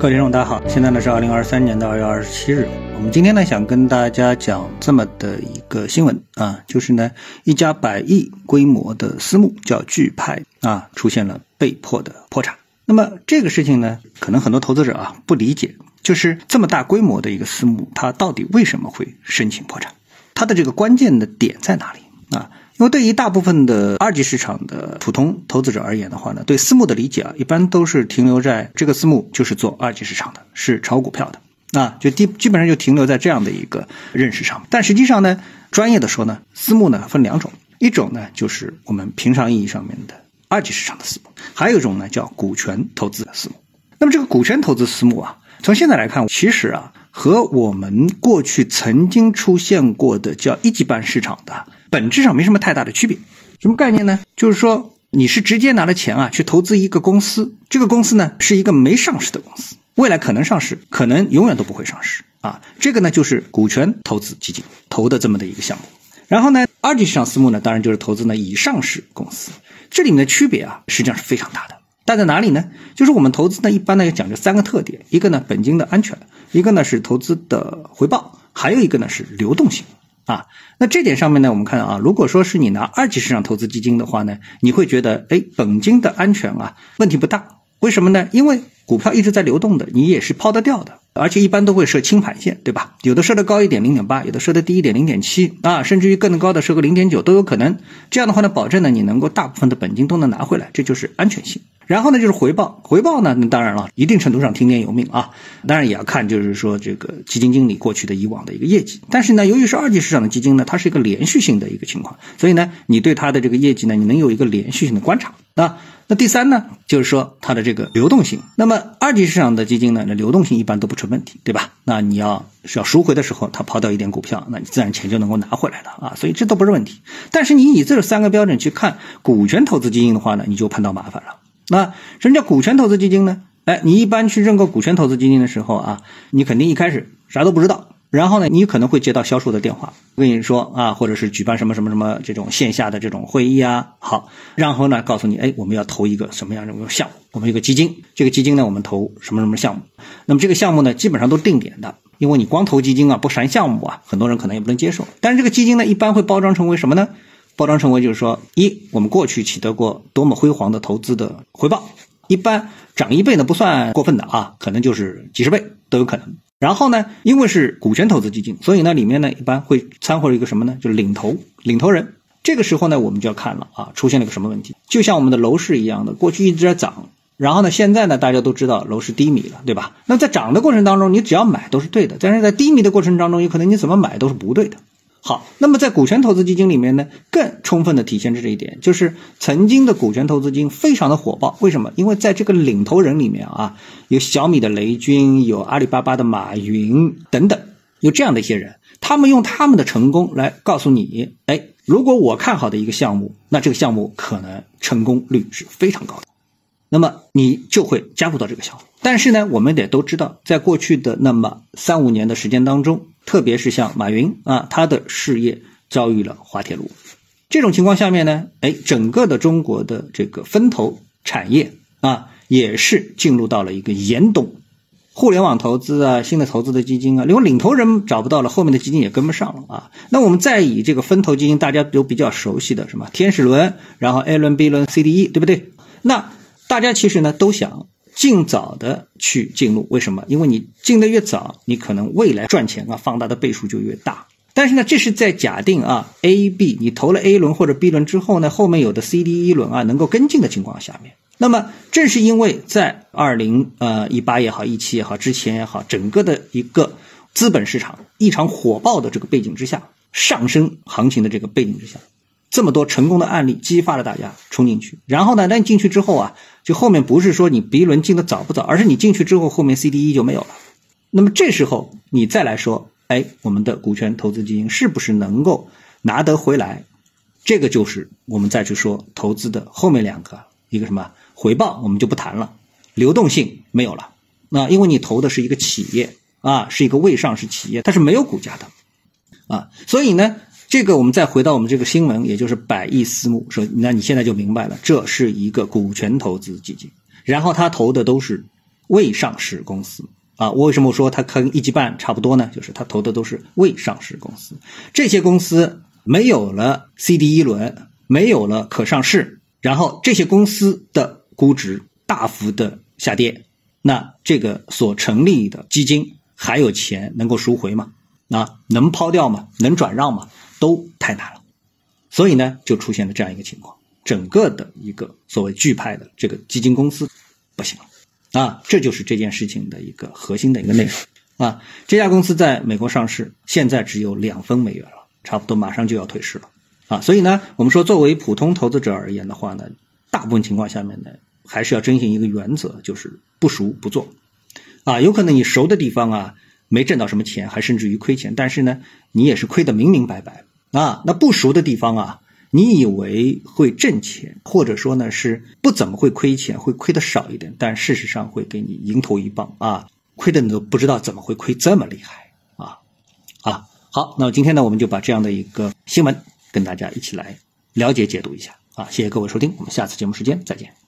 各位听众，大家好，现在呢是二零二三年的二月二十七日。我们今天呢想跟大家讲这么的一个新闻啊，就是呢一家百亿规模的私募叫钜派啊，出现了被迫的破产。那么这个事情呢，可能很多投资者啊不理解，就是这么大规模的一个私募，它到底为什么会申请破产？它的这个关键的点在哪里啊？因为对于大部分的二级市场的普通投资者而言的话呢，对私募的理解啊，一般都是停留在这个私募就是做二级市场的，是炒股票的，啊，就基基本上就停留在这样的一个认识上。但实际上呢，专业的说呢，私募呢分两种，一种呢就是我们平常意义上面的二级市场的私募，还有一种呢叫股权投资的私募。那么这个股权投资私募啊，从现在来看，其实啊和我们过去曾经出现过的叫一级半市场的。本质上没什么太大的区别，什么概念呢？就是说你是直接拿了钱啊去投资一个公司，这个公司呢是一个没上市的公司，未来可能上市，可能永远都不会上市啊。这个呢就是股权投资基金投的这么的一个项目。然后呢，二级市场私募呢，当然就是投资呢已上市公司。这里面的区别啊，实际上是非常大的。大在哪里呢？就是我们投资呢一般呢要讲究三个特点，一个呢本金的安全，一个呢是投资的回报，还有一个呢是流动性。啊，那这点上面呢，我们看啊，如果说是你拿二级市场投资基金的话呢，你会觉得，哎，本金的安全啊，问题不大。为什么呢？因为股票一直在流动的，你也是抛得掉的，而且一般都会设清盘线，对吧？有的设的高一点，零点八；有的设的低一点，零点七啊，甚至于更高的设个零点九都有可能。这样的话呢，保证呢你能够大部分的本金都能拿回来，这就是安全性。然后呢，就是回报，回报呢，那当然了，一定程度上听天由命啊，当然也要看就是说这个基金经理过去的以往的一个业绩。但是呢，由于是二级市场的基金呢，它是一个连续性的一个情况，所以呢，你对它的这个业绩呢，你能有一个连续性的观察啊。那第三呢，就是说它的这个流动性。那么二级市场的基金呢，那流动性一般都不成问题，对吧？那你要是要赎回的时候，它抛掉一点股票，那你自然钱就能够拿回来了啊，所以这都不是问题。但是你以这三个标准去看股权投资基金的话呢，你就碰到麻烦了。那什么叫股权投资基金呢？哎，你一般去认购股权投资基金的时候啊，你肯定一开始啥都不知道，然后呢，你可能会接到销售的电话，跟你说啊，或者是举办什么什么什么这种线下的这种会议啊，好，然后呢，告诉你，哎，我们要投一个什么样的项目，我们有个基金，这个基金呢，我们投什么什么项目，那么这个项目呢，基本上都定点的，因为你光投基金啊，不谈项目啊，很多人可能也不能接受，但是这个基金呢，一般会包装成为什么呢？包装成为就是说，一我们过去取得过多么辉煌的投资的回报，一般涨一倍呢不算过分的啊，可能就是几十倍都有可能。然后呢，因为是股权投资基金，所以呢里面呢一般会掺和一个什么呢？就是领头领头人。这个时候呢，我们就要看了啊，出现了个什么问题？就像我们的楼市一样的，过去一直在涨，然后呢现在呢大家都知道楼市低迷了，对吧？那在涨的过程当中，你只要买都是对的，但是在低迷的过程当中，有可能你怎么买都是不对的。好，那么在股权投资基金里面呢，更充分的体现着这一点，就是曾经的股权投资基金非常的火爆。为什么？因为在这个领头人里面啊，有小米的雷军，有阿里巴巴的马云等等，有这样的一些人，他们用他们的成功来告诉你，哎，如果我看好的一个项目，那这个项目可能成功率是非常高的，那么你就会加入到这个项目。但是呢，我们得都知道，在过去的那么三五年的时间当中。特别是像马云啊，他的事业遭遇了滑铁卢，这种情况下面呢，哎，整个的中国的这个分投产业啊，也是进入到了一个严冬。互联网投资啊，新的投资的基金啊，如果领头人找不到了，后面的基金也跟不上了啊。那我们再以这个分投基金，大家都比较熟悉的什么天使轮，然后 A 轮、B 轮、C、D、E，对不对？那大家其实呢都想。尽早的去进入，为什么？因为你进的越早，你可能未来赚钱啊，放大的倍数就越大。但是呢，这是在假定啊，A、B 你投了 A 轮或者 B 轮之后呢，后面有的 C、D、E 轮啊能够跟进的情况下面。那么正是因为在二零呃一八也好，一七也好，之前也好，整个的一个资本市场异常火爆的这个背景之下，上升行情的这个背景之下。这么多成功的案例激发了大家冲进去，然后呢，那你进去之后啊，就后面不是说你 B 轮进的早不早，而是你进去之后后面 C、D、E 就没有了。那么这时候你再来说，哎，我们的股权投资基金是不是能够拿得回来？这个就是我们再去说投资的后面两个，一个什么回报我们就不谈了，流动性没有了。那因为你投的是一个企业啊，是一个未上市企业，它是没有股价的啊，所以呢。这个我们再回到我们这个新闻，也就是百亿私募，说那你现在就明白了，这是一个股权投资基金，然后他投的都是未上市公司啊。我为什么说它跟一级半差不多呢？就是他投的都是未上市公司，这些公司没有了 C D 一轮，没有了可上市，然后这些公司的估值大幅的下跌，那这个所成立的基金还有钱能够赎回吗？啊，能抛掉吗？能转让吗？都太难了。所以呢，就出现了这样一个情况。整个的一个所谓巨派的这个基金公司不行了啊，这就是这件事情的一个核心的一个内容啊。这家公司在美国上市，现在只有两分美元了，差不多马上就要退市了啊。所以呢，我们说作为普通投资者而言的话呢，大部分情况下面呢，还是要遵循一个原则，就是不熟不做啊。有可能你熟的地方啊，没挣到什么钱，还甚至于亏钱，但是呢，你也是亏得明明白白啊。那不熟的地方啊。你以为会挣钱，或者说呢是不怎么会亏钱，会亏的少一点，但事实上会给你迎头一棒啊！亏的你都不知道怎么会亏这么厉害啊！啊，好，那今天呢我们就把这样的一个新闻跟大家一起来了解解读一下啊！谢谢各位收听，我们下次节目时间再见。